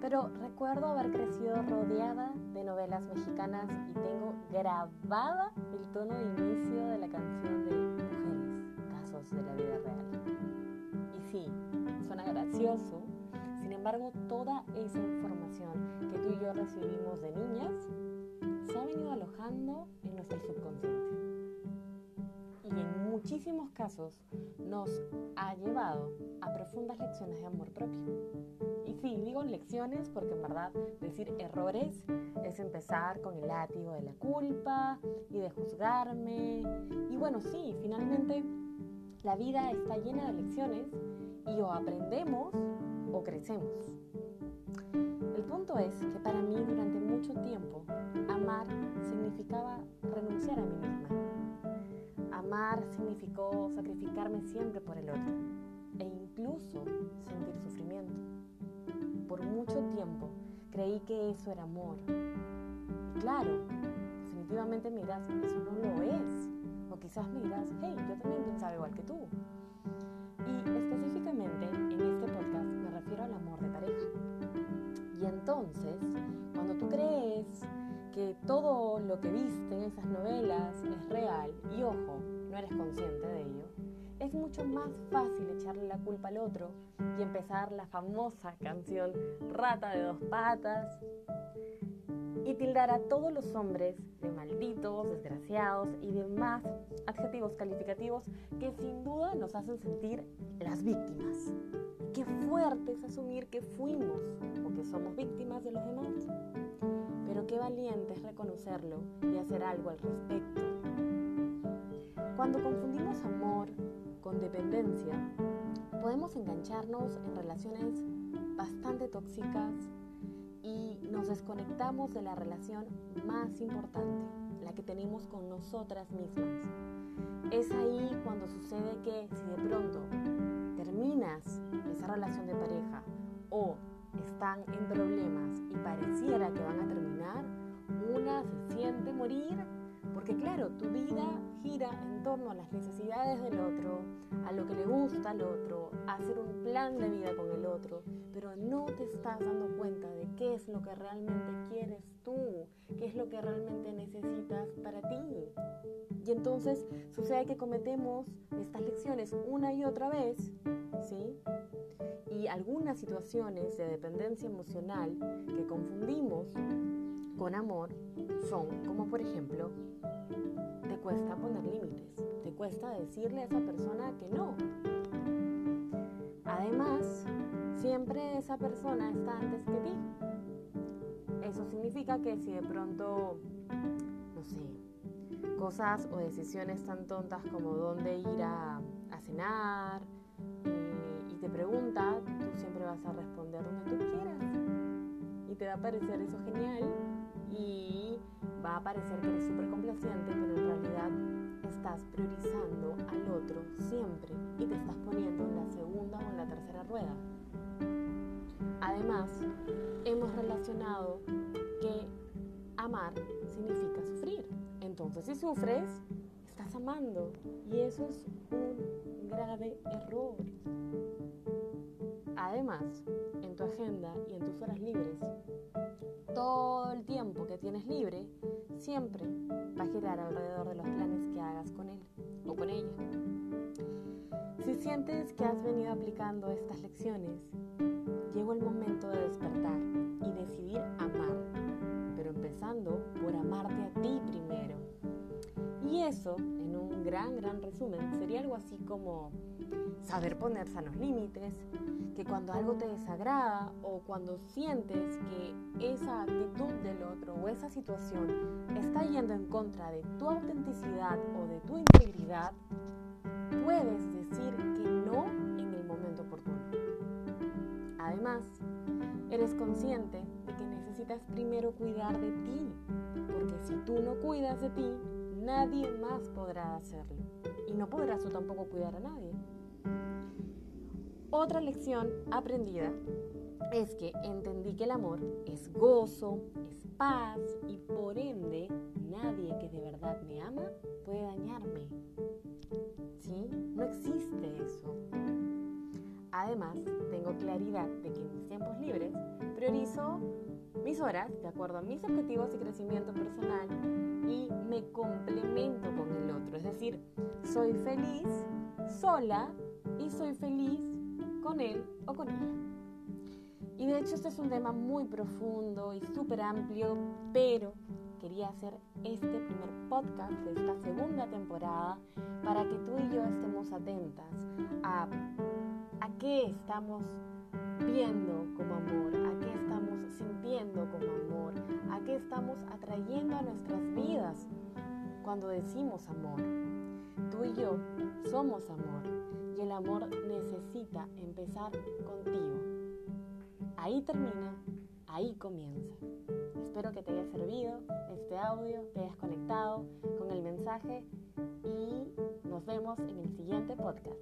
Pero recuerdo haber crecido rodeada de novelas mexicanas y tengo grabada el tono de inicio de la canción de Mujeres, casos de la vida real. Y sí, suena gracioso, sin embargo toda esa información que tú y yo recibimos de niñas se ha venido alojando en nuestro subconsciente. Y en muchísimos casos nos ha llevado a profundas lecciones de amor propio. Y sí, digo lecciones porque en verdad decir errores es empezar con el látigo de la culpa y de juzgarme. Y bueno, sí, finalmente la vida está llena de lecciones y o aprendemos o crecemos. El punto es que para mí durante Amar significó sacrificarme siempre por el otro e incluso sentir sufrimiento. Por mucho tiempo creí que eso era amor. Y claro, definitivamente me dirás, eso no lo es. O quizás me dirás, hey, yo también pensaba igual que tú. Y específicamente en este podcast me refiero al amor de pareja. Y entonces, cuando tú crees que todo lo que viste en esas novelas es real, y ojo, no eres consciente de ello, es mucho más fácil echarle la culpa al otro y empezar la famosa canción Rata de dos patas y tildar a todos los hombres de malditos, desgraciados y demás adjetivos calificativos que sin duda nos hacen sentir las víctimas. Qué fuerte es asumir que fuimos o que somos víctimas de los demás. Qué valiente es reconocerlo y hacer algo al respecto. Cuando confundimos amor con dependencia, podemos engancharnos en relaciones bastante tóxicas y nos desconectamos de la relación más importante, la que tenemos con nosotras mismas. Es ahí cuando sucede que si de pronto terminas esa relación de pareja o están en problemas y pareciera que van a terminar, una se siente morir porque claro, tu vida gira en torno a las necesidades del otro, a lo que le gusta al otro, a hacer un plan de vida con el otro, pero no te estás dando cuenta de qué es lo que realmente quieres tú, qué es lo que realmente necesitas para ti. Y entonces sucede que cometemos estas lecciones una y otra vez, ¿sí? Y algunas situaciones de dependencia emocional que confundimos con amor son como por ejemplo te cuesta poner límites, te cuesta decirle a esa persona que no. Además, siempre esa persona está antes que ti. Eso significa que si de pronto, no sé, cosas o decisiones tan tontas como dónde ir a, cenar eh, y te pregunta, tú siempre vas a responder donde tú quieras. Y te va a parecer eso genial parecer que eres súper complaciente, pero en realidad estás priorizando al otro siempre y te estás poniendo en la segunda o en la tercera rueda. Además, hemos relacionado que amar significa sufrir. Entonces, si sufres, estás amando y eso es un grave error. Además, en agenda y en tus horas libres, todo el tiempo que tienes libre siempre va a girar alrededor de los planes que hagas con él o con ella. Si sientes que has venido aplicando estas lecciones, llegó el momento de despertar y decidir amar, pero empezando por amarte a ti primero. Y eso, en un gran, gran resumen, sería algo así como saber poner sanos límites, que cuando algo te desagrada o cuando sientes que esa actitud del otro o esa situación está yendo en contra de tu autenticidad o de tu integridad, puedes decir que no en el momento oportuno. Además, eres consciente de que necesitas primero cuidar de ti, porque si tú no cuidas de ti, nadie más podrá hacerlo. Y no podrás tú tampoco cuidar a nadie. Otra lección aprendida es que entendí que el amor es gozo, es paz y por ende nadie que de verdad me ama puede dañarme. ¿Sí? No existe eso. Además, tengo claridad de que en mis tiempos libres priorizo mis horas de acuerdo a mis objetivos y crecimiento personal y me complemento con el otro. Es decir, soy feliz sola y soy feliz con él o con ella. Y de hecho este es un tema muy profundo y súper amplio, pero quería hacer este primer podcast de esta segunda temporada para que tú y yo estemos atentas a, a qué estamos viendo como amor, a qué estamos sintiendo como amor, a qué estamos atrayendo a nuestras vidas cuando decimos amor. Tú y yo somos amor y el amor necesita empezar contigo. Ahí termina, ahí comienza. Espero que te haya servido este audio, te hayas conectado con el mensaje y nos vemos en el siguiente podcast.